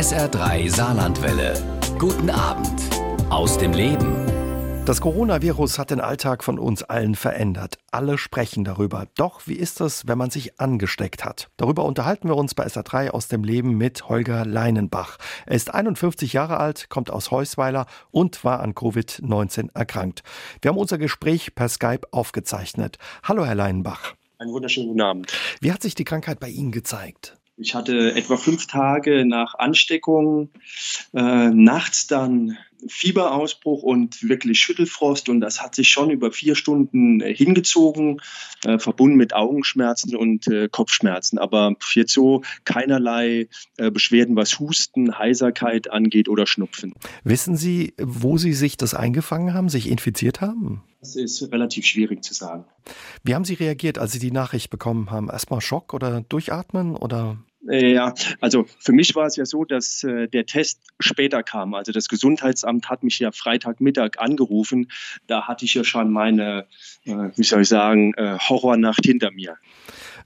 SR3 Saarlandwelle. Guten Abend aus dem Leben. Das Coronavirus hat den Alltag von uns allen verändert. Alle sprechen darüber. Doch wie ist es, wenn man sich angesteckt hat? Darüber unterhalten wir uns bei SR3 aus dem Leben mit Holger Leinenbach. Er ist 51 Jahre alt, kommt aus Heusweiler und war an Covid-19 erkrankt. Wir haben unser Gespräch per Skype aufgezeichnet. Hallo, Herr Leinenbach. Einen wunderschönen guten Abend. Wie hat sich die Krankheit bei Ihnen gezeigt? Ich hatte etwa fünf Tage nach Ansteckung äh, nachts dann Fieberausbruch und wirklich Schüttelfrost und das hat sich schon über vier Stunden äh, hingezogen, äh, verbunden mit Augenschmerzen und äh, Kopfschmerzen. Aber jetzt so keinerlei äh, Beschwerden, was Husten, Heiserkeit angeht oder Schnupfen. Wissen Sie, wo Sie sich das eingefangen haben, sich infiziert haben? Das ist relativ schwierig zu sagen. Wie haben Sie reagiert, als Sie die Nachricht bekommen haben? Erstmal Schock oder Durchatmen oder? Ja, also für mich war es ja so, dass äh, der Test später kam. Also das Gesundheitsamt hat mich ja Freitagmittag angerufen. Da hatte ich ja schon meine, äh, wie soll ich sagen, äh, Horrornacht hinter mir.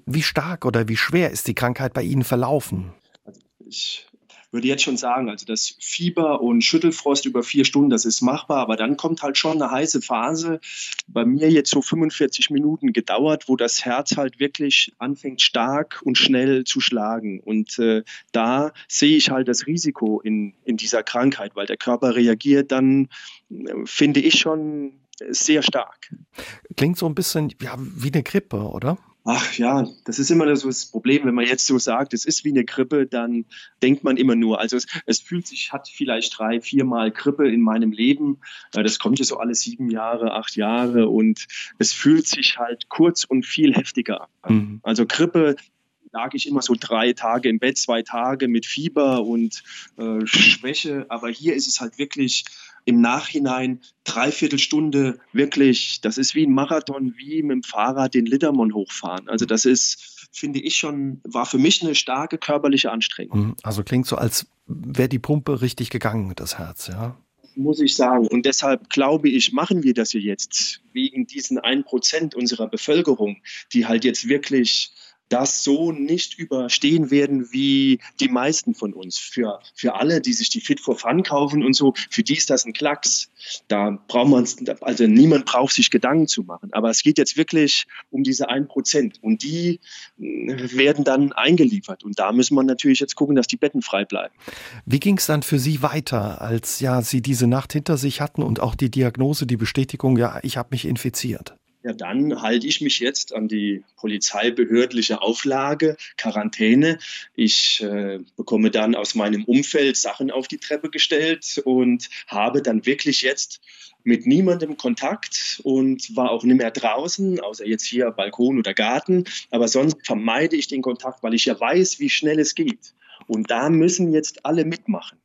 Wie stark oder wie schwer ist die Krankheit bei Ihnen verlaufen? Also ich würde jetzt schon sagen, also das Fieber und Schüttelfrost über vier Stunden, das ist machbar, aber dann kommt halt schon eine heiße Phase. Bei mir jetzt so 45 Minuten gedauert, wo das Herz halt wirklich anfängt stark und schnell zu schlagen. Und äh, da sehe ich halt das Risiko in, in dieser Krankheit, weil der Körper reagiert dann, äh, finde ich schon sehr stark. Klingt so ein bisschen ja, wie eine Grippe, oder? Ach ja, das ist immer so das Problem, wenn man jetzt so sagt, es ist wie eine Grippe, dann denkt man immer nur, also es, es fühlt sich, hat vielleicht drei, viermal Grippe in meinem Leben. Das kommt ja so alle sieben Jahre, acht Jahre und es fühlt sich halt kurz und viel heftiger an. Mhm. Also Grippe lag ich immer so drei Tage im Bett, zwei Tage mit Fieber und äh, Schwäche. Aber hier ist es halt wirklich im Nachhinein dreiviertel Stunde wirklich, das ist wie ein Marathon, wie mit dem Fahrrad den Littermon hochfahren. Also das ist, finde ich schon, war für mich eine starke körperliche Anstrengung. Mhm. Also klingt so, als wäre die Pumpe richtig gegangen, das Herz, ja? Muss ich sagen. Und deshalb glaube ich, machen wir das hier jetzt wegen diesen ein Prozent unserer Bevölkerung, die halt jetzt wirklich das so nicht überstehen werden wie die meisten von uns. Für, für alle, die sich die Fit for Fun kaufen und so, für die ist das ein Klacks. Da braucht man, also niemand braucht sich Gedanken zu machen. Aber es geht jetzt wirklich um diese ein Prozent und die äh, werden dann eingeliefert. Und da müssen wir natürlich jetzt gucken, dass die Betten frei bleiben. Wie ging es dann für Sie weiter, als ja Sie diese Nacht hinter sich hatten und auch die Diagnose, die Bestätigung, ja, ich habe mich infiziert? Ja, dann halte ich mich jetzt an die polizeibehördliche Auflage, Quarantäne. Ich äh, bekomme dann aus meinem Umfeld Sachen auf die Treppe gestellt und habe dann wirklich jetzt mit niemandem Kontakt und war auch nicht mehr draußen, außer jetzt hier Balkon oder Garten. Aber sonst vermeide ich den Kontakt, weil ich ja weiß, wie schnell es geht. Und da müssen jetzt alle mitmachen.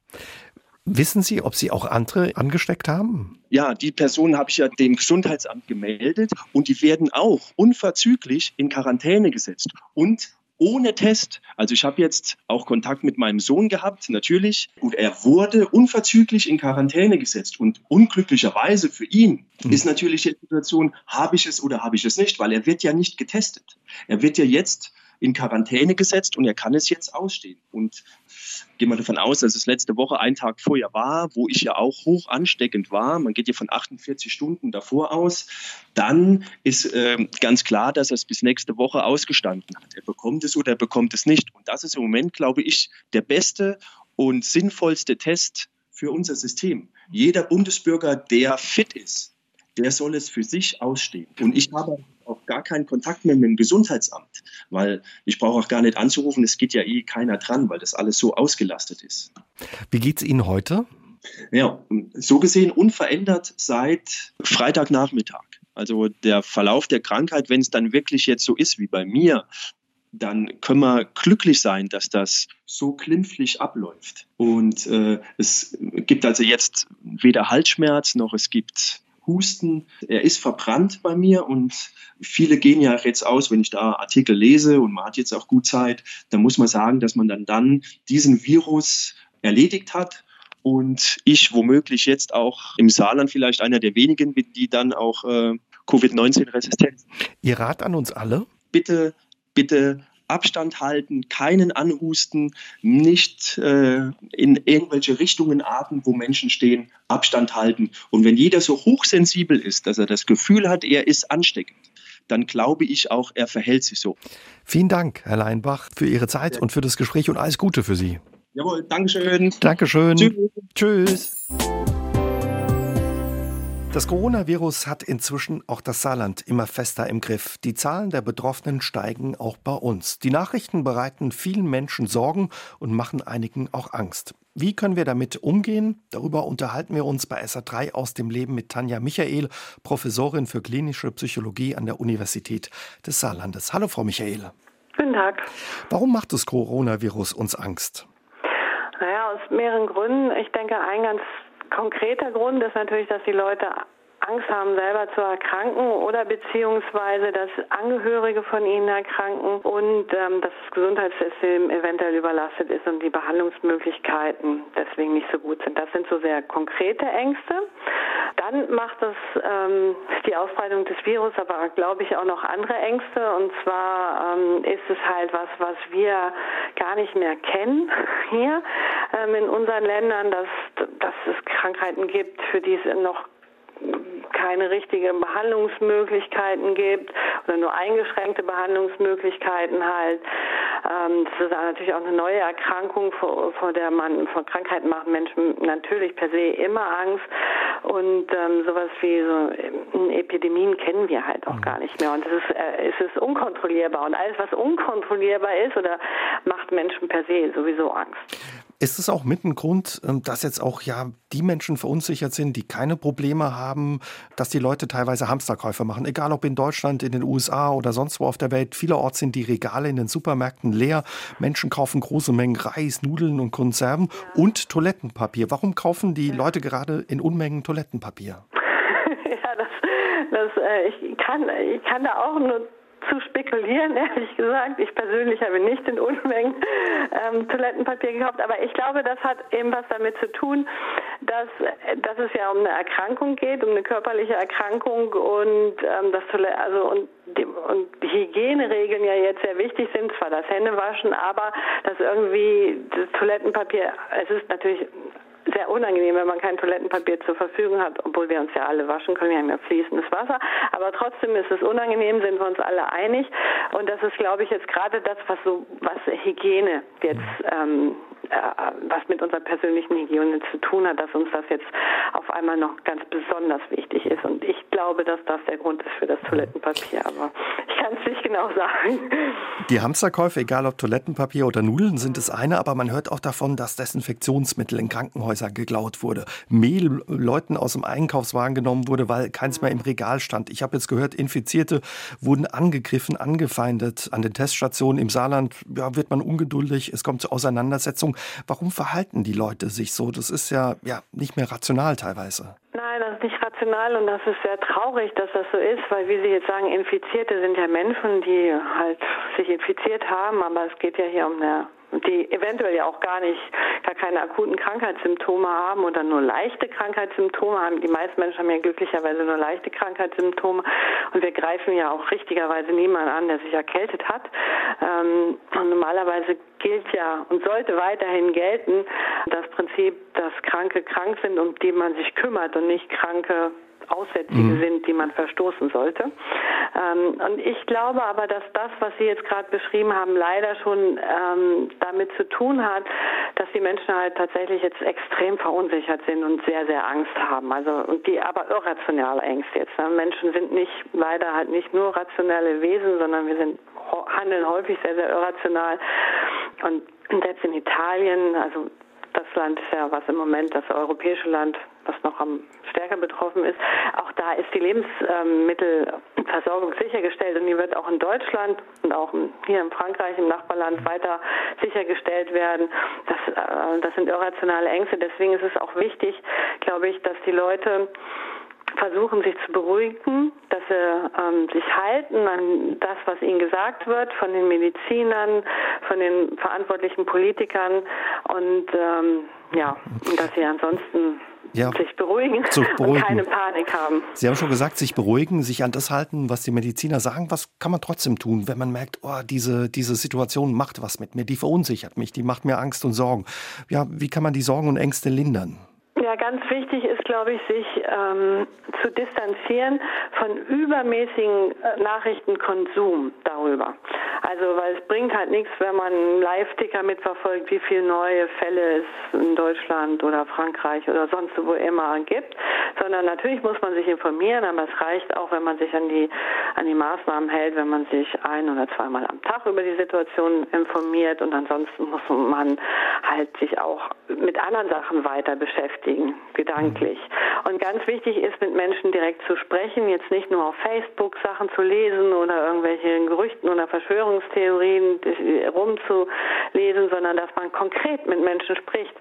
Wissen Sie, ob Sie auch andere angesteckt haben? Ja, die Personen habe ich ja dem Gesundheitsamt gemeldet und die werden auch unverzüglich in Quarantäne gesetzt und ohne Test. Also ich habe jetzt auch Kontakt mit meinem Sohn gehabt, natürlich. Und er wurde unverzüglich in Quarantäne gesetzt. Und unglücklicherweise für ihn mhm. ist natürlich die Situation, habe ich es oder habe ich es nicht, weil er wird ja nicht getestet. Er wird ja jetzt in Quarantäne gesetzt und er kann es jetzt ausstehen. Und gehen wir davon aus, dass es letzte Woche ein Tag vorher war, wo ich ja auch hoch ansteckend war. Man geht ja von 48 Stunden davor aus. Dann ist äh, ganz klar, dass er es bis nächste Woche ausgestanden hat. Er bekommt es oder er bekommt es nicht. Und das ist im Moment, glaube ich, der beste und sinnvollste Test für unser System. Jeder Bundesbürger, der fit ist, der soll es für sich ausstehen. Und ich habe auch gar keinen Kontakt mehr mit dem Gesundheitsamt, weil ich brauche auch gar nicht anzurufen, es geht ja eh keiner dran, weil das alles so ausgelastet ist. Wie geht es Ihnen heute? Ja, so gesehen unverändert seit Freitagnachmittag. Also der Verlauf der Krankheit, wenn es dann wirklich jetzt so ist wie bei mir, dann können wir glücklich sein, dass das so klimpflich abläuft. Und äh, es gibt also jetzt weder Halsschmerz noch es gibt Husten. Er ist verbrannt bei mir und viele gehen ja jetzt aus, wenn ich da Artikel lese und man hat jetzt auch gut Zeit, dann muss man sagen, dass man dann, dann diesen Virus erledigt hat und ich womöglich jetzt auch im Saarland vielleicht einer der wenigen bin, die dann auch äh, Covid-19 resistent. Ihr Rat an uns alle? Bitte, bitte Abstand halten, keinen anhusten, nicht äh, in irgendwelche Richtungen atmen, wo Menschen stehen, Abstand halten. Und wenn jeder so hochsensibel ist, dass er das Gefühl hat, er ist ansteckend, dann glaube ich auch, er verhält sich so. Vielen Dank, Herr Leinbach, für Ihre Zeit ja. und für das Gespräch und alles Gute für Sie. Jawohl, Dankeschön. Dankeschön. Tschüss. Tschüss. Das Coronavirus hat inzwischen auch das Saarland immer fester im Griff. Die Zahlen der Betroffenen steigen auch bei uns. Die Nachrichten bereiten vielen Menschen Sorgen und machen einigen auch Angst. Wie können wir damit umgehen? Darüber unterhalten wir uns bei SA3 aus dem Leben mit Tanja Michael, Professorin für klinische Psychologie an der Universität des Saarlandes. Hallo, Frau Michael. Guten Tag. Warum macht das Coronavirus uns Angst? Naja, aus mehreren Gründen. Ich denke, ein ganz konkreter Grund ist natürlich, dass die Leute Angst haben, selber zu erkranken oder beziehungsweise, dass Angehörige von ihnen erkranken und ähm, dass das Gesundheitssystem eventuell überlastet ist und die Behandlungsmöglichkeiten deswegen nicht so gut sind. Das sind so sehr konkrete Ängste. Dann macht das ähm, die Ausbreitung des Virus aber, glaube ich, auch noch andere Ängste. Und zwar ähm, ist es halt was, was wir gar nicht mehr kennen hier ähm, in unseren Ländern, dass, dass es Krankheiten gibt, für die es noch keine richtigen Behandlungsmöglichkeiten gibt oder nur eingeschränkte Behandlungsmöglichkeiten halt. Ähm, das ist natürlich auch eine neue Erkrankung, vor, vor der man, vor Krankheiten machen Menschen natürlich per se immer Angst. Und ähm, sowas wie so Epidemien kennen wir halt auch gar nicht mehr. Und es ist, äh, es ist unkontrollierbar. Und alles, was unkontrollierbar ist oder macht Menschen per se sowieso Angst. Ist es auch mit ein Grund, ähm, dass jetzt auch ja die Menschen verunsichert sind, die keine Probleme haben, dass die Leute teilweise Hamsterkäufe machen, egal ob in Deutschland, in den USA oder sonst wo auf der Welt. Vielerorts sind die Regale in den Supermärkten leer. Menschen kaufen große Mengen Reis, Nudeln und Konserven ja. und Toilettenpapier. Warum kaufen die Leute gerade in Unmengen Toilettenpapier? ja, das, das äh, ich kann ich kann da auch nur zu spekulieren, ehrlich gesagt. Ich persönlich habe nicht in Unmengen ähm, Toilettenpapier gekauft, aber ich glaube, das hat eben was damit zu tun, dass, dass es ja um eine Erkrankung geht, um eine körperliche Erkrankung und ähm, das Toilette, also und und Hygieneregeln ja jetzt sehr wichtig sind, zwar das Händewaschen, aber dass irgendwie das Toilettenpapier, es ist natürlich sehr unangenehm, wenn man kein Toilettenpapier zur Verfügung hat, obwohl wir uns ja alle waschen können, wir haben ja fließendes Wasser. Aber trotzdem ist es unangenehm, sind wir uns alle einig. Und das ist, glaube ich, jetzt gerade das, was so, was Hygiene jetzt ähm, äh, was mit unserer persönlichen Hygiene zu tun hat, dass uns das jetzt auf einmal noch ganz besonders wichtig ist. Und ich glaube, dass das der Grund ist für das Toilettenpapier, aber ich kann es nicht genau sagen. Die Hamsterkäufe, egal ob Toilettenpapier oder Nudeln, sind das eine, aber man hört auch davon, dass Desinfektionsmittel in Krankenhäusern geklaut wurde, Mehl Leuten aus dem Einkaufswagen genommen wurde, weil keins mehr im Regal stand. Ich habe jetzt gehört, Infizierte wurden angegriffen, angefeindet. An den Teststationen im Saarland ja, wird man ungeduldig, es kommt zur Auseinandersetzung. Warum verhalten die Leute sich so? Das ist ja, ja nicht mehr rational teilweise. Nein, das ist nicht rational und das ist sehr traurig, dass das so ist, weil wie Sie jetzt sagen, Infizierte sind ja Menschen, die halt sich infiziert haben, aber es geht ja hier um eine die eventuell ja auch gar nicht, gar keine akuten Krankheitssymptome haben oder nur leichte Krankheitssymptome haben. Die meisten Menschen haben ja glücklicherweise nur leichte Krankheitssymptome und wir greifen ja auch richtigerweise niemanden an, der sich erkältet hat. Ähm, und normalerweise gilt ja und sollte weiterhin gelten das Prinzip, dass Kranke krank sind, um die man sich kümmert und nicht Kranke Aussätzige mhm. sind, die man verstoßen sollte. Ähm, und ich glaube aber, dass das, was Sie jetzt gerade beschrieben haben, leider schon ähm, damit zu tun hat, dass die Menschen halt tatsächlich jetzt extrem verunsichert sind und sehr, sehr Angst haben. Also und die aber irrationale Ängste jetzt. Ne? Menschen sind nicht leider halt nicht nur rationelle Wesen, sondern wir sind handeln häufig sehr, sehr irrational. Und selbst in Italien, also das Land ist ja was im Moment das europäische Land, was noch am stärker betroffen ist. Auch da ist die Lebensmittelversorgung sichergestellt und die wird auch in Deutschland und auch hier in Frankreich, im Nachbarland weiter sichergestellt werden. Das, äh, das sind irrationale Ängste. Deswegen ist es auch wichtig, glaube ich, dass die Leute versuchen, sich zu beruhigen, dass sie ähm, sich halten an das, was ihnen gesagt wird von den Medizinern, von den verantwortlichen Politikern und ähm, ja, und dass sie ansonsten ja, sich beruhigen, beruhigen und keine Panik haben. Sie haben schon gesagt, sich beruhigen, sich an das halten, was die Mediziner sagen. Was kann man trotzdem tun, wenn man merkt, oh, diese, diese Situation macht was mit mir, die verunsichert mich, die macht mir Angst und Sorgen. Ja, wie kann man die Sorgen und Ängste lindern? Ja, ganz wichtig ist, glaube ich, sich ähm, zu distanzieren von übermäßigen äh, Nachrichtenkonsum darüber. Also, weil es bringt halt nichts, wenn man Live-Ticker mitverfolgt, wie viele neue Fälle es in Deutschland oder Frankreich oder sonst wo immer gibt, sondern natürlich muss man sich informieren, aber es reicht auch, wenn man sich an die, an die Maßnahmen hält, wenn man sich ein oder zweimal am Tag über die Situation informiert und ansonsten muss man halt sich auch mit anderen Sachen weiter beschäftigen, gedanklich. Und ganz wichtig ist, mit Menschen direkt zu sprechen, jetzt nicht nur auf Facebook Sachen zu lesen oder irgendwelche Gerüchten oder Verschwörungstheorien rumzulesen, sondern dass man konkret mit Menschen spricht.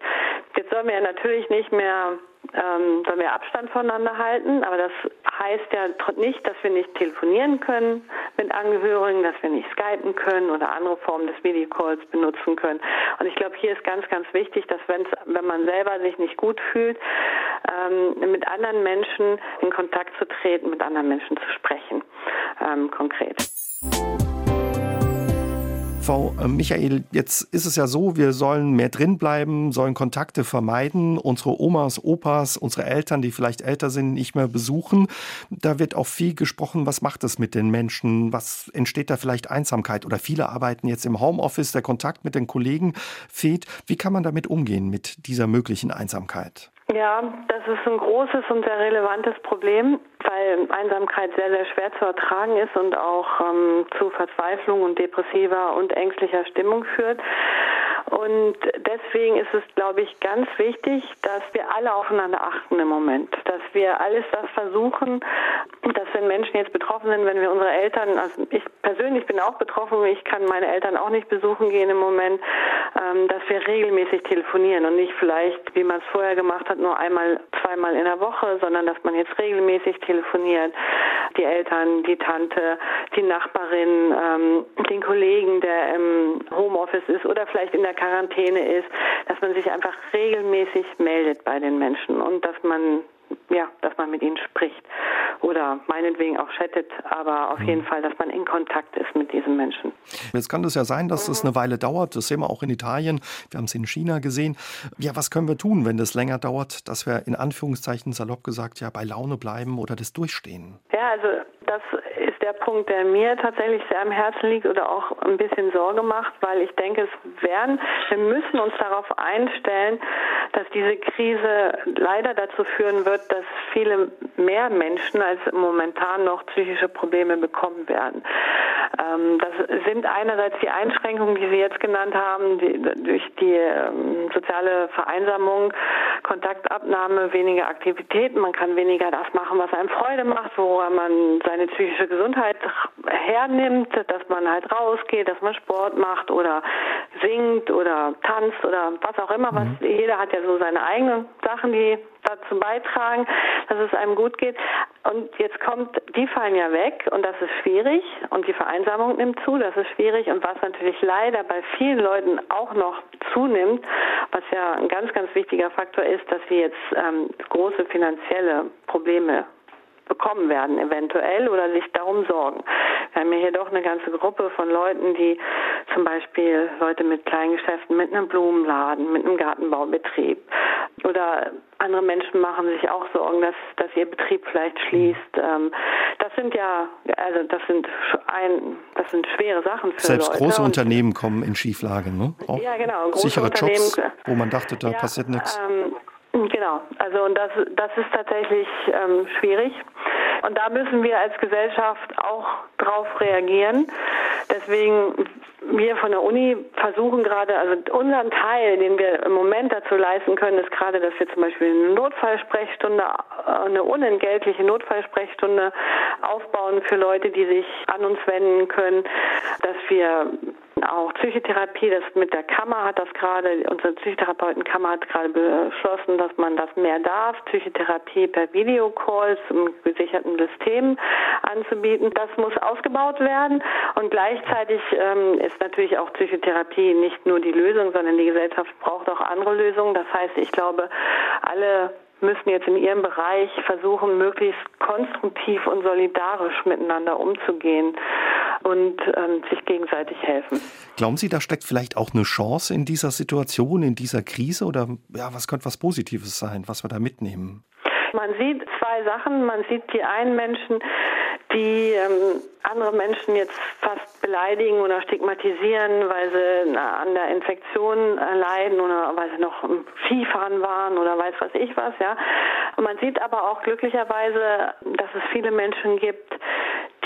Jetzt sollen wir natürlich nicht mehr ähm, sollen wir Abstand voneinander halten. Aber das heißt ja nicht, dass wir nicht telefonieren können mit Angehörigen, dass wir nicht skypen können oder andere Formen des Videocalls benutzen können. Und ich glaube, hier ist ganz, ganz wichtig, dass wenn man selber sich nicht gut fühlt, ähm, mit anderen Menschen in Kontakt zu treten, mit anderen Menschen zu sprechen, ähm, konkret. Frau äh, Michael, jetzt ist es ja so, wir sollen mehr drin bleiben, sollen Kontakte vermeiden, unsere Omas, Opas, unsere Eltern, die vielleicht älter sind, nicht mehr besuchen. Da wird auch viel gesprochen, was macht es mit den Menschen? Was entsteht da vielleicht Einsamkeit? Oder viele arbeiten jetzt im Homeoffice, der Kontakt mit den Kollegen fehlt. Wie kann man damit umgehen mit dieser möglichen Einsamkeit? Ja, das ist ein großes und sehr relevantes Problem, weil Einsamkeit sehr, sehr schwer zu ertragen ist und auch ähm, zu Verzweiflung und depressiver und ängstlicher Stimmung führt. Und deswegen ist es, glaube ich, ganz wichtig, dass wir alle aufeinander achten im Moment. Dass wir alles das versuchen, dass wenn Menschen jetzt betroffen sind, wenn wir unsere Eltern, also ich persönlich bin auch betroffen, ich kann meine Eltern auch nicht besuchen gehen im Moment, ähm, dass wir regelmäßig telefonieren und nicht vielleicht, wie man es vorher gemacht hat, nur einmal, zweimal in der Woche, sondern dass man jetzt regelmäßig telefoniert. Die Eltern, die Tante, die Nachbarin, ähm, den Kollegen, der im Homeoffice ist oder vielleicht in der Quarantäne ist, dass man sich einfach regelmäßig meldet bei den Menschen und dass man ja, dass man mit ihnen spricht oder meinetwegen auch chattet, aber auf jeden mhm. Fall, dass man in Kontakt ist mit diesen Menschen. Jetzt kann es ja sein, dass es mhm. eine Weile dauert. Das sehen wir auch in Italien. Wir haben es in China gesehen. Ja, was können wir tun, wenn das länger dauert, dass wir in Anführungszeichen salopp gesagt ja bei Laune bleiben oder das durchstehen? Ja, also das ist der Punkt, der mir tatsächlich sehr am Herzen liegt oder auch ein bisschen Sorge macht, weil ich denke, es werden, wir müssen uns darauf einstellen, dass diese Krise leider dazu führen wird, dass viele mehr Menschen als momentan noch psychische Probleme bekommen werden. Ähm, das sind einerseits die Einschränkungen, die Sie jetzt genannt haben, die, durch die ähm, soziale Vereinsamung, Kontaktabnahme, weniger Aktivitäten. Man kann weniger das machen, was einem Freude macht, wo man seine psychische Gesundheit hernimmt, dass man halt rausgeht, dass man Sport macht oder singt oder tanzt oder was auch immer. Was, mhm. Jeder hat ja so seine eigenen Sachen, die dazu beitragen, dass es einem gut geht. Und jetzt kommt, die fallen ja weg und das ist schwierig und die Vereinsamung nimmt zu, das ist schwierig und was natürlich leider bei vielen Leuten auch noch zunimmt, was ja ein ganz, ganz wichtiger Faktor ist, dass sie jetzt ähm, große finanzielle Probleme bekommen werden, eventuell, oder sich darum sorgen. Wir haben ja hier doch eine ganze Gruppe von Leuten, die zum Beispiel Leute mit Kleingeschäften, mit einem Blumenladen, mit einem Gartenbaubetrieb oder andere Menschen machen sich auch Sorgen, dass, dass ihr Betrieb vielleicht schließt. Ähm, das sind ja, also das sind ein, das sind schwere Sachen für Selbst Leute. große Unternehmen kommen in Schieflage, ne? Auch ja, genau. Sichere Jobs, wo man dachte, da ja, passiert nichts. Ähm, Genau, also und das, das ist tatsächlich ähm, schwierig. Und da müssen wir als Gesellschaft auch drauf reagieren. Deswegen wir von der Uni versuchen gerade, also unseren Teil, den wir im Moment dazu leisten können, ist gerade, dass wir zum Beispiel eine Notfallsprechstunde, eine unentgeltliche Notfallsprechstunde aufbauen für Leute, die sich an uns wenden können, dass wir auch Psychotherapie, das mit der Kammer hat das gerade, unsere Psychotherapeutenkammer hat gerade beschlossen, dass man das mehr darf, Psychotherapie per Videocalls im gesicherten System anzubieten. Das muss ausgebaut werden und gleichzeitig ähm, ist natürlich auch Psychotherapie nicht nur die Lösung, sondern die Gesellschaft braucht auch andere Lösungen. Das heißt, ich glaube, alle müssen jetzt in ihrem Bereich versuchen, möglichst konstruktiv und solidarisch miteinander umzugehen und ähm, sich gegenseitig helfen. Glauben Sie, da steckt vielleicht auch eine Chance in dieser Situation, in dieser Krise? Oder ja, was könnte was Positives sein, was wir da mitnehmen? Man sieht zwei Sachen. Man sieht die einen Menschen, die ähm, andere Menschen jetzt fast beleidigen oder stigmatisieren, weil sie an der Infektion äh, leiden oder weil sie noch im Skifahren waren oder weiß was ich was, ja. Man sieht aber auch glücklicherweise, dass es viele Menschen gibt,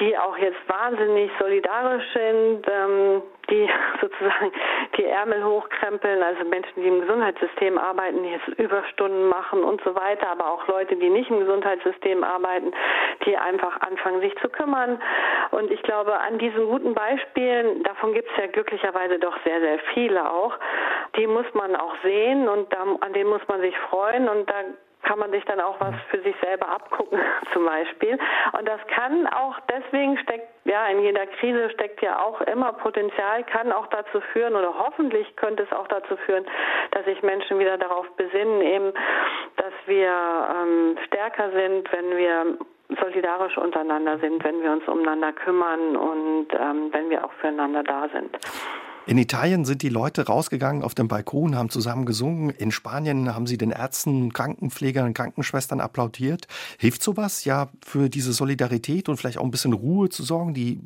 die auch jetzt wahnsinnig solidarisch sind, ähm, die sozusagen die Ärmel hochkrempeln, also Menschen, die im Gesundheitssystem arbeiten, die jetzt Überstunden machen und so weiter, aber auch Leute, die nicht im Gesundheitssystem arbeiten, die einfach anfangen, sich zu kümmern. Und ich glaube, an diesen guten Beispielen, davon gibt es ja glücklicherweise doch sehr, sehr viele auch, die muss man auch sehen und an denen muss man sich freuen und da kann man sich dann auch was für sich selber abgucken, zum Beispiel. Und das kann auch, deswegen steckt, ja, in jeder Krise steckt ja auch immer Potenzial, kann auch dazu führen oder hoffentlich könnte es auch dazu führen, dass sich Menschen wieder darauf besinnen, eben, dass wir ähm, stärker sind, wenn wir solidarisch untereinander sind, wenn wir uns umeinander kümmern und ähm, wenn wir auch füreinander da sind. In Italien sind die Leute rausgegangen auf dem Balkon, haben zusammen gesungen. In Spanien haben sie den Ärzten, Krankenpflegern, Krankenschwestern applaudiert. Hilft sowas ja für diese Solidarität und vielleicht auch ein bisschen Ruhe zu sorgen, die,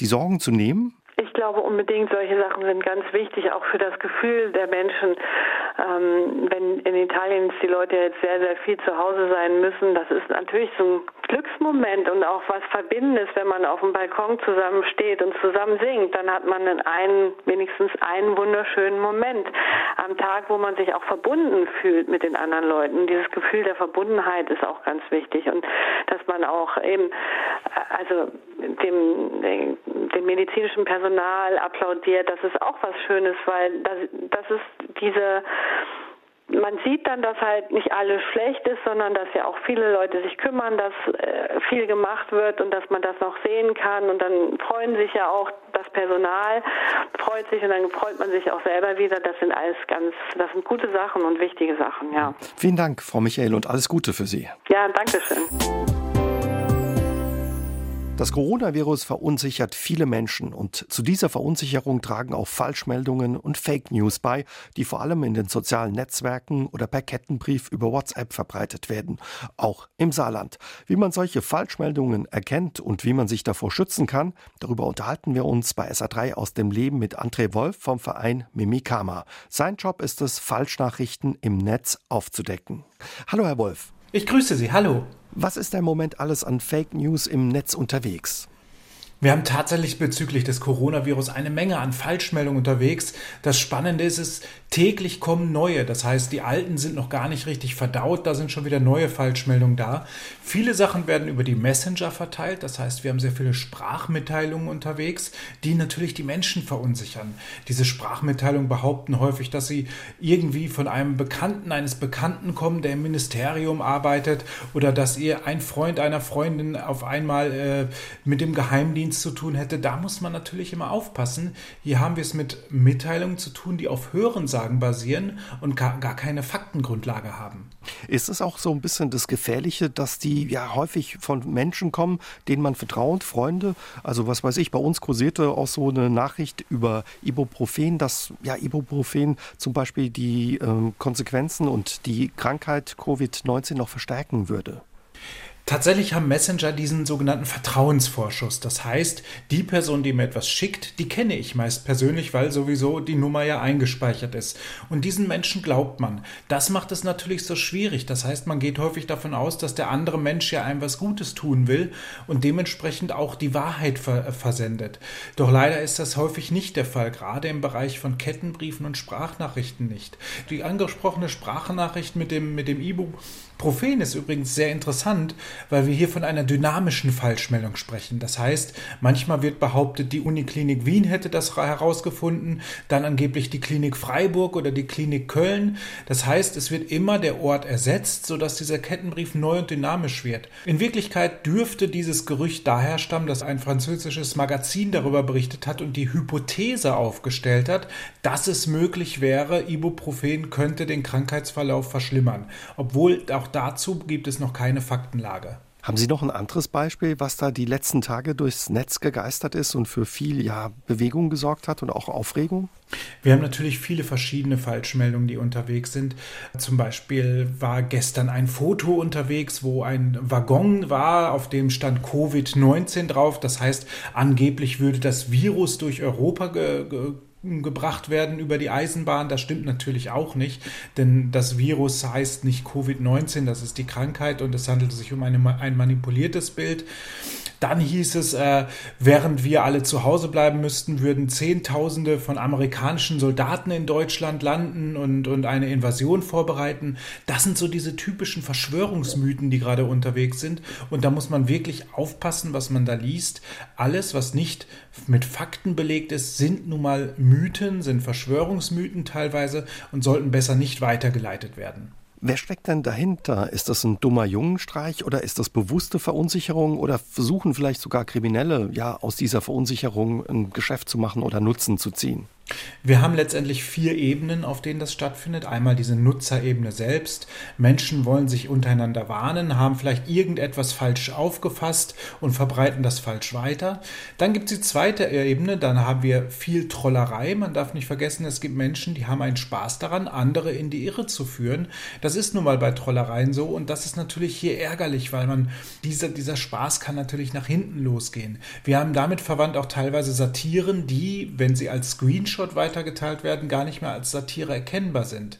die Sorgen zu nehmen? Ich glaube unbedingt, solche Sachen sind ganz wichtig, auch für das Gefühl der Menschen. Ähm, wenn in Italien die Leute jetzt sehr, sehr viel zu Hause sein müssen, das ist natürlich so ein Glücksmoment und auch was Verbindendes, wenn man auf dem Balkon zusammen steht und zusammen singt, dann hat man einen, wenigstens einen wunderschönen Moment am Tag, wo man sich auch verbunden fühlt mit den anderen Leuten. Dieses Gefühl der Verbundenheit ist auch ganz wichtig und dass man auch eben, also dem, dem medizinischen Personal applaudiert, das ist auch was Schönes, weil das, das ist diese man sieht dann, dass halt nicht alles schlecht ist, sondern dass ja auch viele Leute sich kümmern, dass äh, viel gemacht wird und dass man das noch sehen kann. Und dann freuen sich ja auch das Personal, freut sich und dann freut man sich auch selber wieder. Das sind alles ganz, das sind gute Sachen und wichtige Sachen, ja. Vielen Dank, Frau Michael, und alles Gute für Sie. Ja, danke schön. Das Coronavirus verunsichert viele Menschen und zu dieser Verunsicherung tragen auch Falschmeldungen und Fake News bei, die vor allem in den sozialen Netzwerken oder per Kettenbrief über WhatsApp verbreitet werden, auch im Saarland. Wie man solche Falschmeldungen erkennt und wie man sich davor schützen kann, darüber unterhalten wir uns bei SA3 aus dem Leben mit André Wolf vom Verein Mimikama. Sein Job ist es, Falschnachrichten im Netz aufzudecken. Hallo Herr Wolf. Ich grüße Sie, hallo. Was ist im Moment alles an Fake News im Netz unterwegs? Wir haben tatsächlich bezüglich des Coronavirus eine Menge an Falschmeldungen unterwegs. Das Spannende ist es, täglich kommen neue. Das heißt, die alten sind noch gar nicht richtig verdaut, da sind schon wieder neue Falschmeldungen da. Viele Sachen werden über die Messenger verteilt. Das heißt, wir haben sehr viele Sprachmitteilungen unterwegs, die natürlich die Menschen verunsichern. Diese Sprachmitteilungen behaupten häufig, dass sie irgendwie von einem Bekannten eines Bekannten kommen, der im Ministerium arbeitet oder dass ihr ein Freund einer Freundin auf einmal äh, mit dem Geheimdienst Geheimdienst zu tun hätte, da muss man natürlich immer aufpassen. Hier haben wir es mit Mitteilungen zu tun, die auf Hörensagen basieren und gar, gar keine Faktengrundlage haben. Ist es auch so ein bisschen das Gefährliche, dass die ja häufig von Menschen kommen, denen man vertraut, Freunde? Also was weiß ich, bei uns kursierte auch so eine Nachricht über Ibuprofen, dass ja Ibuprofen zum Beispiel die äh, Konsequenzen und die Krankheit Covid-19 noch verstärken würde. Tatsächlich haben Messenger diesen sogenannten Vertrauensvorschuss. Das heißt, die Person, die mir etwas schickt, die kenne ich meist persönlich, weil sowieso die Nummer ja eingespeichert ist. Und diesen Menschen glaubt man. Das macht es natürlich so schwierig. Das heißt, man geht häufig davon aus, dass der andere Mensch ja einem was Gutes tun will und dementsprechend auch die Wahrheit ver versendet. Doch leider ist das häufig nicht der Fall, gerade im Bereich von Kettenbriefen und Sprachnachrichten nicht. Die angesprochene Sprachnachricht mit dem, mit dem E-Book Prophen ist übrigens sehr interessant, weil wir hier von einer dynamischen Falschmeldung sprechen. Das heißt, manchmal wird behauptet, die Uniklinik Wien hätte das herausgefunden, dann angeblich die Klinik Freiburg oder die Klinik Köln. Das heißt, es wird immer der Ort ersetzt, sodass dieser Kettenbrief neu und dynamisch wird. In Wirklichkeit dürfte dieses Gerücht daher stammen, dass ein französisches Magazin darüber berichtet hat und die Hypothese aufgestellt hat, dass es möglich wäre, Ibuprofen könnte den Krankheitsverlauf verschlimmern. Obwohl auch dazu gibt es noch keine Faktenlage. Haben Sie noch ein anderes Beispiel, was da die letzten Tage durchs Netz gegeistert ist und für viel ja, Bewegung gesorgt hat und auch Aufregung? Wir haben natürlich viele verschiedene Falschmeldungen, die unterwegs sind. Zum Beispiel war gestern ein Foto unterwegs, wo ein Waggon war, auf dem stand Covid-19 drauf. Das heißt, angeblich würde das Virus durch Europa ge ge gebracht werden über die Eisenbahn. Das stimmt natürlich auch nicht, denn das Virus heißt nicht Covid-19, das ist die Krankheit und es handelt sich um eine, ein manipuliertes Bild. Dann hieß es, äh, während wir alle zu Hause bleiben müssten, würden Zehntausende von amerikanischen Soldaten in Deutschland landen und, und eine Invasion vorbereiten. Das sind so diese typischen Verschwörungsmythen, die gerade unterwegs sind. Und da muss man wirklich aufpassen, was man da liest. Alles, was nicht mit Fakten belegt ist, sind nun mal Mythen, sind Verschwörungsmythen teilweise und sollten besser nicht weitergeleitet werden. Wer steckt denn dahinter? Ist das ein dummer Jungenstreich oder ist das bewusste Verunsicherung oder versuchen vielleicht sogar Kriminelle ja aus dieser Verunsicherung ein Geschäft zu machen oder Nutzen zu ziehen? Wir haben letztendlich vier Ebenen, auf denen das stattfindet. Einmal diese Nutzerebene selbst. Menschen wollen sich untereinander warnen, haben vielleicht irgendetwas falsch aufgefasst und verbreiten das falsch weiter. Dann gibt es die zweite Ebene, dann haben wir viel Trollerei. Man darf nicht vergessen, es gibt Menschen, die haben einen Spaß daran, andere in die Irre zu führen. Das ist nun mal bei Trollereien so und das ist natürlich hier ärgerlich, weil man dieser, dieser Spaß kann natürlich nach hinten losgehen. Wir haben damit verwandt auch teilweise Satiren, die, wenn sie als Screenshot Screenshot weitergeteilt werden, gar nicht mehr als Satire erkennbar sind.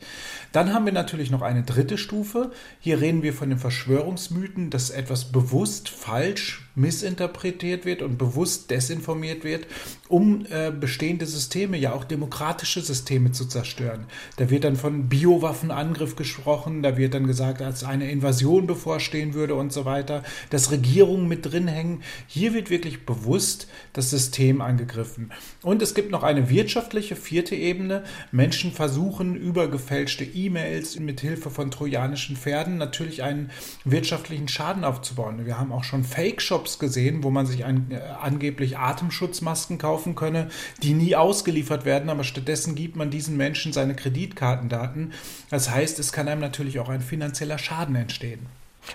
Dann haben wir natürlich noch eine dritte Stufe. Hier reden wir von den Verschwörungsmythen, dass etwas bewusst falsch missinterpretiert wird und bewusst desinformiert wird, um äh, bestehende Systeme, ja auch demokratische Systeme zu zerstören. Da wird dann von Biowaffenangriff gesprochen, da wird dann gesagt, als eine Invasion bevorstehen würde und so weiter, dass Regierungen mit drin hängen. Hier wird wirklich bewusst das System angegriffen. Und es gibt noch eine wirtschaftliche vierte Ebene. Menschen versuchen über gefälschte E-Mails mit Hilfe von trojanischen Pferden natürlich einen wirtschaftlichen Schaden aufzubauen. Wir haben auch schon Fake-Shops Shops gesehen, wo man sich ein, äh, angeblich Atemschutzmasken kaufen könne, die nie ausgeliefert werden, aber stattdessen gibt man diesen Menschen seine Kreditkartendaten. Das heißt, es kann einem natürlich auch ein finanzieller Schaden entstehen.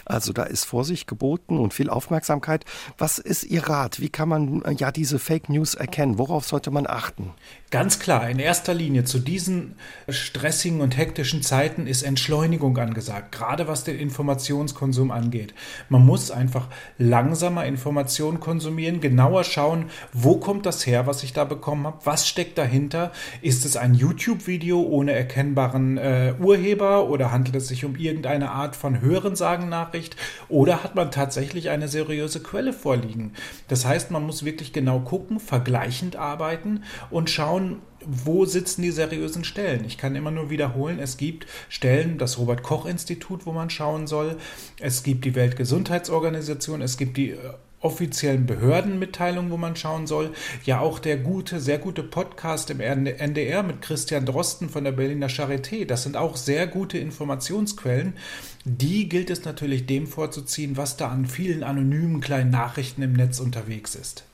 Also da ist Vorsicht geboten und viel Aufmerksamkeit. Was ist Ihr Rat? Wie kann man äh, ja diese Fake News erkennen? Worauf sollte man achten? Ganz klar, in erster Linie zu diesen stressigen und hektischen Zeiten ist Entschleunigung angesagt, gerade was den Informationskonsum angeht. Man muss einfach langsamer Informationen konsumieren, genauer schauen, wo kommt das her, was ich da bekommen habe, was steckt dahinter. Ist es ein YouTube-Video ohne erkennbaren äh, Urheber oder handelt es sich um irgendeine Art von Hörensagennachricht oder hat man tatsächlich eine seriöse Quelle vorliegen? Das heißt, man muss wirklich genau gucken, vergleichend arbeiten und schauen, schauen, wo sitzen die seriösen Stellen. Ich kann immer nur wiederholen, es gibt Stellen, das Robert Koch Institut, wo man schauen soll, es gibt die Weltgesundheitsorganisation, es gibt die äh, offiziellen Behördenmitteilungen, wo man schauen soll. Ja, auch der gute, sehr gute Podcast im NDR mit Christian Drosten von der Berliner Charité. Das sind auch sehr gute Informationsquellen. Die gilt es natürlich dem vorzuziehen, was da an vielen anonymen kleinen Nachrichten im Netz unterwegs ist.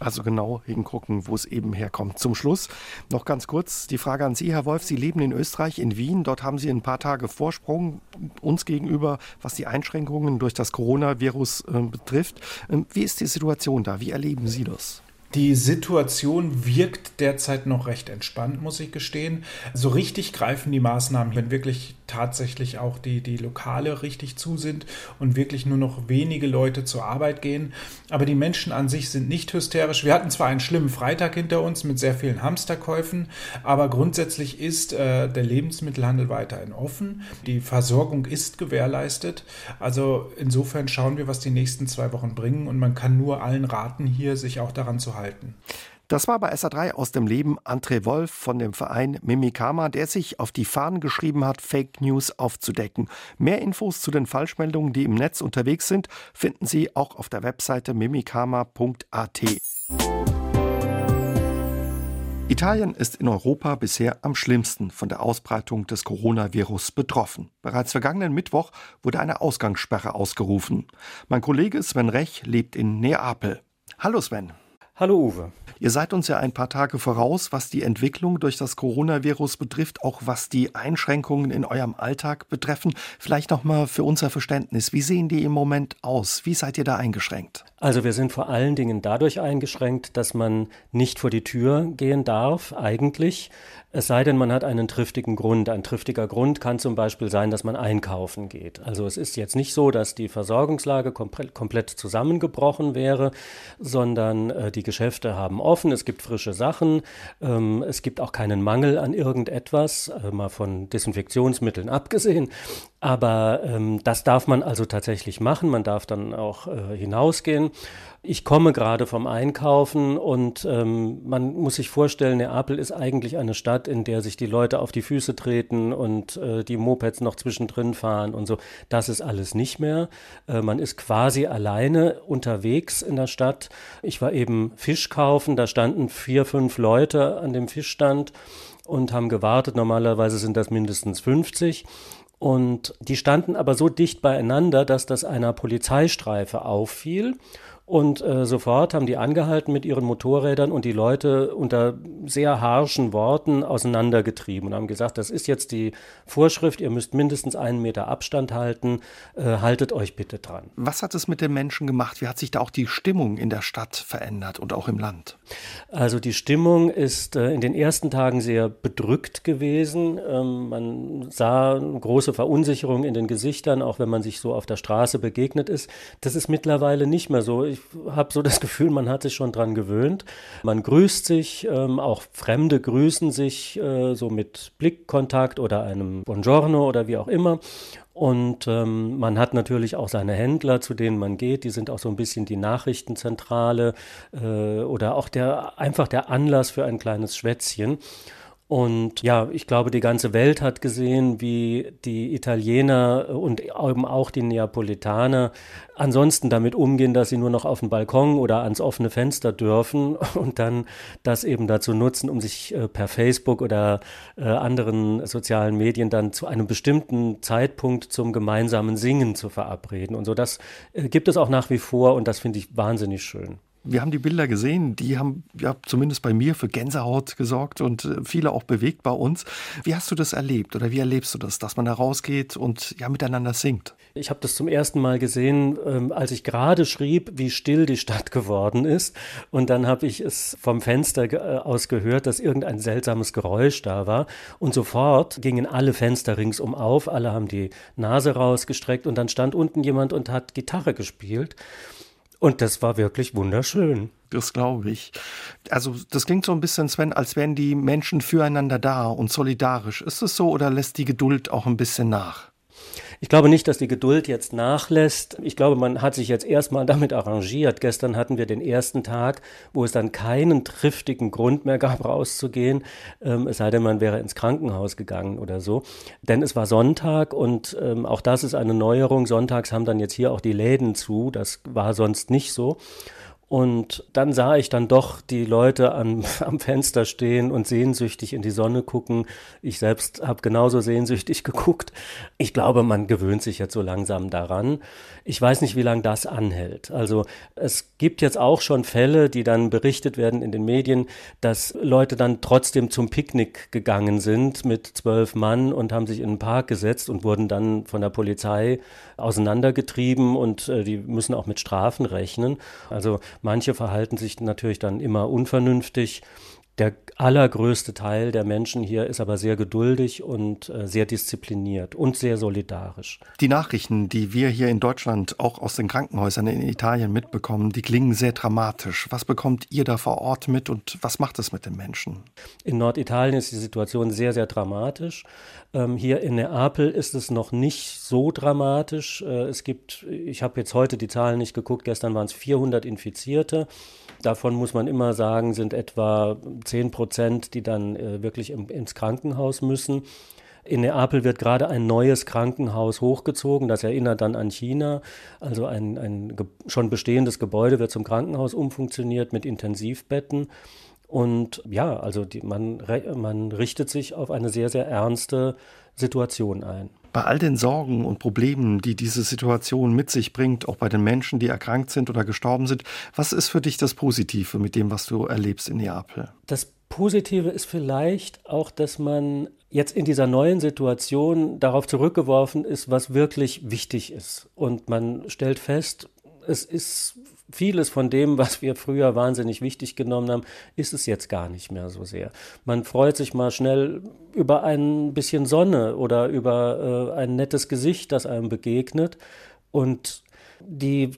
Also genau hingucken, wo es eben herkommt. Zum Schluss noch ganz kurz die Frage an Sie, Herr Wolf. Sie leben in Österreich, in Wien. Dort haben Sie ein paar Tage Vorsprung uns gegenüber, was die Einschränkungen durch das Coronavirus äh, betrifft. Ähm, wie ist die Situation da? Wie erleben Sie das? Die Situation wirkt derzeit noch recht entspannt, muss ich gestehen. So richtig greifen die Maßnahmen, wenn wirklich tatsächlich auch die, die Lokale richtig zu sind und wirklich nur noch wenige Leute zur Arbeit gehen. Aber die Menschen an sich sind nicht hysterisch. Wir hatten zwar einen schlimmen Freitag hinter uns mit sehr vielen Hamsterkäufen, aber grundsätzlich ist äh, der Lebensmittelhandel weiterhin offen. Die Versorgung ist gewährleistet. Also insofern schauen wir, was die nächsten zwei Wochen bringen und man kann nur allen raten, hier sich auch daran zu halten halten. Das war bei SA3 aus dem Leben André Wolf von dem Verein Mimikama, der sich auf die Fahnen geschrieben hat, Fake News aufzudecken. Mehr Infos zu den Falschmeldungen, die im Netz unterwegs sind, finden Sie auch auf der Webseite mimikama.at. Italien ist in Europa bisher am schlimmsten von der Ausbreitung des Coronavirus betroffen. Bereits vergangenen Mittwoch wurde eine Ausgangssperre ausgerufen. Mein Kollege Sven Rech lebt in Neapel. Hallo Sven. Hallo Uwe. Ihr seid uns ja ein paar Tage voraus, was die Entwicklung durch das Coronavirus betrifft, auch was die Einschränkungen in eurem Alltag betreffen. Vielleicht noch mal für unser Verständnis, wie sehen die im Moment aus? Wie seid ihr da eingeschränkt? Also wir sind vor allen Dingen dadurch eingeschränkt, dass man nicht vor die Tür gehen darf, eigentlich. Es sei denn, man hat einen triftigen Grund. Ein triftiger Grund kann zum Beispiel sein, dass man einkaufen geht. Also es ist jetzt nicht so, dass die Versorgungslage komplett zusammengebrochen wäre, sondern äh, die Geschäfte haben offen, es gibt frische Sachen, ähm, es gibt auch keinen Mangel an irgendetwas, äh, mal von Desinfektionsmitteln abgesehen. Aber ähm, das darf man also tatsächlich machen. Man darf dann auch äh, hinausgehen. Ich komme gerade vom Einkaufen und ähm, man muss sich vorstellen, Neapel ist eigentlich eine Stadt, in der sich die Leute auf die Füße treten und äh, die Mopeds noch zwischendrin fahren und so. Das ist alles nicht mehr. Äh, man ist quasi alleine unterwegs in der Stadt. Ich war eben Fisch kaufen, da standen vier, fünf Leute an dem Fischstand und haben gewartet. Normalerweise sind das mindestens 50. Und die standen aber so dicht beieinander, dass das einer Polizeistreife auffiel. Und äh, sofort haben die angehalten mit ihren Motorrädern und die Leute unter sehr harschen Worten auseinandergetrieben und haben gesagt, das ist jetzt die Vorschrift, ihr müsst mindestens einen Meter Abstand halten, äh, haltet euch bitte dran. Was hat es mit den Menschen gemacht? Wie hat sich da auch die Stimmung in der Stadt verändert und auch im Land? Also die Stimmung ist äh, in den ersten Tagen sehr bedrückt gewesen. Ähm, man sah große Verunsicherung in den Gesichtern, auch wenn man sich so auf der Straße begegnet ist. Das ist mittlerweile nicht mehr so. Ich habe so das Gefühl, man hat sich schon dran gewöhnt. Man grüßt sich, ähm, auch Fremde grüßen sich äh, so mit Blickkontakt oder einem Buongiorno oder wie auch immer. Und ähm, man hat natürlich auch seine Händler, zu denen man geht. Die sind auch so ein bisschen die Nachrichtenzentrale äh, oder auch der einfach der Anlass für ein kleines Schwätzchen. Und ja, ich glaube, die ganze Welt hat gesehen, wie die Italiener und eben auch die Neapolitaner ansonsten damit umgehen, dass sie nur noch auf den Balkon oder ans offene Fenster dürfen und dann das eben dazu nutzen, um sich äh, per Facebook oder äh, anderen sozialen Medien dann zu einem bestimmten Zeitpunkt zum gemeinsamen Singen zu verabreden. Und so das äh, gibt es auch nach wie vor und das finde ich wahnsinnig schön. Wir haben die Bilder gesehen, die haben ja zumindest bei mir für Gänsehaut gesorgt und äh, viele auch bewegt bei uns. Wie hast du das erlebt oder wie erlebst du das, dass man da rausgeht und ja miteinander singt? Ich habe das zum ersten Mal gesehen, ähm, als ich gerade schrieb, wie still die Stadt geworden ist. Und dann habe ich es vom Fenster äh, aus gehört, dass irgendein seltsames Geräusch da war. Und sofort gingen alle Fenster ringsum auf, alle haben die Nase rausgestreckt und dann stand unten jemand und hat Gitarre gespielt. Und das war wirklich wunderschön. Das glaube ich. Also das klingt so ein bisschen, Sven, als wären die Menschen füreinander da und solidarisch. Ist es so oder lässt die Geduld auch ein bisschen nach? Ich glaube nicht, dass die Geduld jetzt nachlässt. Ich glaube, man hat sich jetzt erstmal damit arrangiert. Gestern hatten wir den ersten Tag, wo es dann keinen triftigen Grund mehr gab, rauszugehen. Ähm, es sei denn, man wäre ins Krankenhaus gegangen oder so. Denn es war Sonntag und ähm, auch das ist eine Neuerung. Sonntags haben dann jetzt hier auch die Läden zu. Das war sonst nicht so. Und dann sah ich dann doch die Leute am, am Fenster stehen und sehnsüchtig in die Sonne gucken. Ich selbst habe genauso sehnsüchtig geguckt. Ich glaube, man gewöhnt sich jetzt so langsam daran. Ich weiß nicht, wie lange das anhält. Also es gibt jetzt auch schon Fälle, die dann berichtet werden in den Medien, dass Leute dann trotzdem zum Picknick gegangen sind mit zwölf Mann und haben sich in den Park gesetzt und wurden dann von der Polizei auseinandergetrieben und äh, die müssen auch mit Strafen rechnen. Also Manche verhalten sich natürlich dann immer unvernünftig. Der allergrößte Teil der Menschen hier ist aber sehr geduldig und äh, sehr diszipliniert und sehr solidarisch. Die Nachrichten, die wir hier in Deutschland auch aus den Krankenhäusern in Italien mitbekommen, die klingen sehr dramatisch. Was bekommt ihr da vor Ort mit und was macht es mit den Menschen? In Norditalien ist die Situation sehr, sehr dramatisch. Ähm, hier in Neapel ist es noch nicht so dramatisch. Äh, es gibt, ich habe jetzt heute die Zahlen nicht geguckt, gestern waren es 400 Infizierte. Davon muss man immer sagen, sind etwa 10 Prozent, die dann äh, wirklich im, ins Krankenhaus müssen. In Neapel wird gerade ein neues Krankenhaus hochgezogen. Das erinnert dann an China. Also ein, ein schon bestehendes Gebäude wird zum Krankenhaus umfunktioniert mit Intensivbetten. Und ja, also die, man, man richtet sich auf eine sehr, sehr ernste Situation ein. Bei all den Sorgen und Problemen, die diese Situation mit sich bringt, auch bei den Menschen, die erkrankt sind oder gestorben sind, was ist für dich das Positive mit dem, was du erlebst in Neapel? Das Positive ist vielleicht auch, dass man jetzt in dieser neuen Situation darauf zurückgeworfen ist, was wirklich wichtig ist. Und man stellt fest, es ist vieles von dem, was wir früher wahnsinnig wichtig genommen haben, ist es jetzt gar nicht mehr so sehr. Man freut sich mal schnell über ein bisschen Sonne oder über äh, ein nettes Gesicht, das einem begegnet. Und die,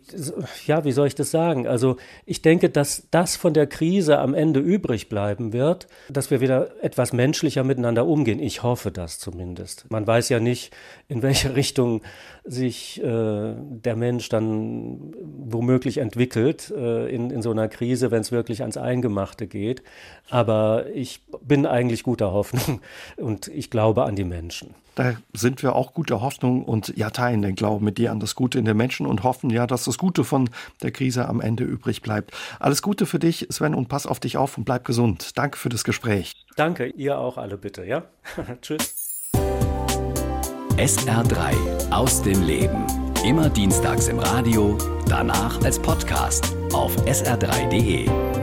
ja, wie soll ich das sagen? Also ich denke, dass das von der Krise am Ende übrig bleiben wird, dass wir wieder etwas menschlicher miteinander umgehen. Ich hoffe das zumindest. Man weiß ja nicht, in welche Richtung sich äh, der Mensch dann womöglich entwickelt äh, in, in so einer Krise, wenn es wirklich ans Eingemachte geht. Aber ich bin eigentlich guter Hoffnung und ich glaube an die Menschen. Da sind wir auch guter Hoffnung und ja, teilen den Glauben mit dir an das Gute in den Menschen und hoffen ja, dass das Gute von der Krise am Ende übrig bleibt. Alles Gute für dich, Sven, und pass auf dich auf und bleib gesund. Danke für das Gespräch. Danke, ihr auch alle bitte, ja? Tschüss. SR3 aus dem Leben. Immer dienstags im Radio, danach als Podcast auf sr3.de.